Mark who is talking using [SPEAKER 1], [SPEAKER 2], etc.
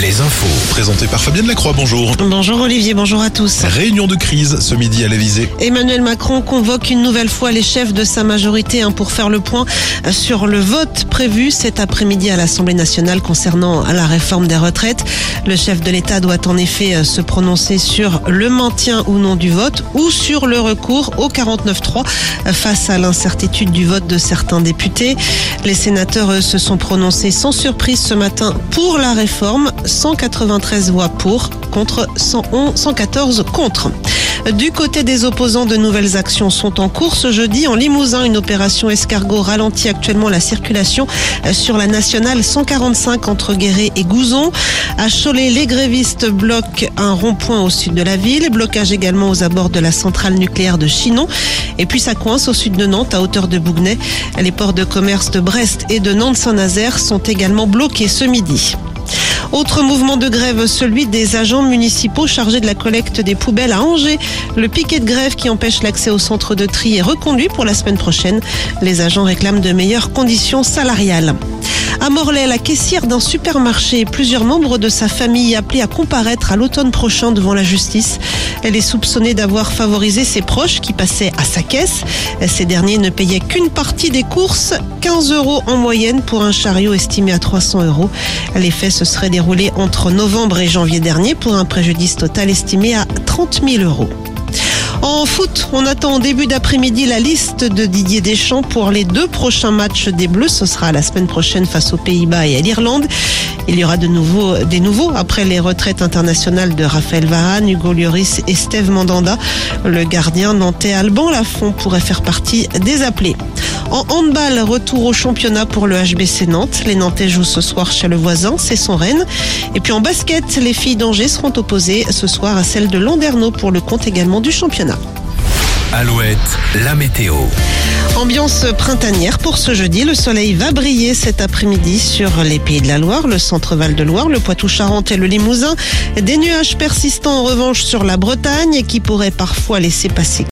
[SPEAKER 1] Les infos.
[SPEAKER 2] Présenté par Fabienne Lacroix, bonjour.
[SPEAKER 3] Bonjour Olivier, bonjour à tous.
[SPEAKER 2] Réunion de crise ce midi à l'Elysée.
[SPEAKER 3] Emmanuel Macron convoque une nouvelle fois les chefs de sa majorité hein, pour faire le point sur le vote prévu cet après-midi à l'Assemblée nationale concernant la réforme des retraites. Le chef de l'État doit en effet euh, se prononcer sur le maintien ou non du vote ou sur le recours au 49-3 face à l'incertitude du vote de certains députés. Les sénateurs se sont prononcés sans surprise ce matin pour la réforme, 193 voix pour contre 111, 114 contre. Du côté des opposants, de nouvelles actions sont en cours. Ce jeudi, en Limousin, une opération escargot ralentit actuellement la circulation sur la nationale 145 entre Guéret et Gouzon. À Cholet, les grévistes bloquent un rond-point au sud de la ville. Blocage également aux abords de la centrale nucléaire de Chinon. Et puis ça coince au sud de Nantes, à hauteur de Bougnay. Les ports de commerce de Brest et de Nantes-Saint-Nazaire sont également bloqués ce midi. Autre mouvement de grève, celui des agents municipaux chargés de la collecte des poubelles à Angers. Le piquet de grève qui empêche l'accès au centre de tri est reconduit pour la semaine prochaine. Les agents réclament de meilleures conditions salariales. À Morlaix, la caissière d'un supermarché et plusieurs membres de sa famille appelés à comparaître à l'automne prochain devant la justice. Elle est soupçonnée d'avoir favorisé ses proches qui passaient à sa caisse. Ces derniers ne payaient qu'une partie des courses, 15 euros en moyenne pour un chariot estimé à 300 euros. Les faits se seraient déroulés entre novembre et janvier dernier pour un préjudice total estimé à 30 000 euros. En foot, on attend en début d'après-midi la liste de Didier Deschamps pour les deux prochains matchs des Bleus. Ce sera la semaine prochaine face aux Pays-Bas et à l'Irlande. Il y aura de nouveau, des nouveaux après les retraites internationales de Raphaël Varane, Hugo Lloris et Steve Mandanda. Le gardien nantais Alban Lafont pourrait faire partie des appelés. En handball, retour au championnat pour le HBC Nantes. Les Nantais jouent ce soir chez le voisin, c'est son Rennes. Et puis en basket, les filles d'Angers seront opposées ce soir à celles de Landerneau pour le compte également du championnat.
[SPEAKER 1] Alouette, la météo.
[SPEAKER 3] Ambiance printanière pour ce jeudi. Le soleil va briller cet après-midi sur les Pays de la Loire, le centre-val de Loire, le Poitou-Charentes et le Limousin. Des nuages persistants en revanche sur la Bretagne qui pourraient parfois laisser passer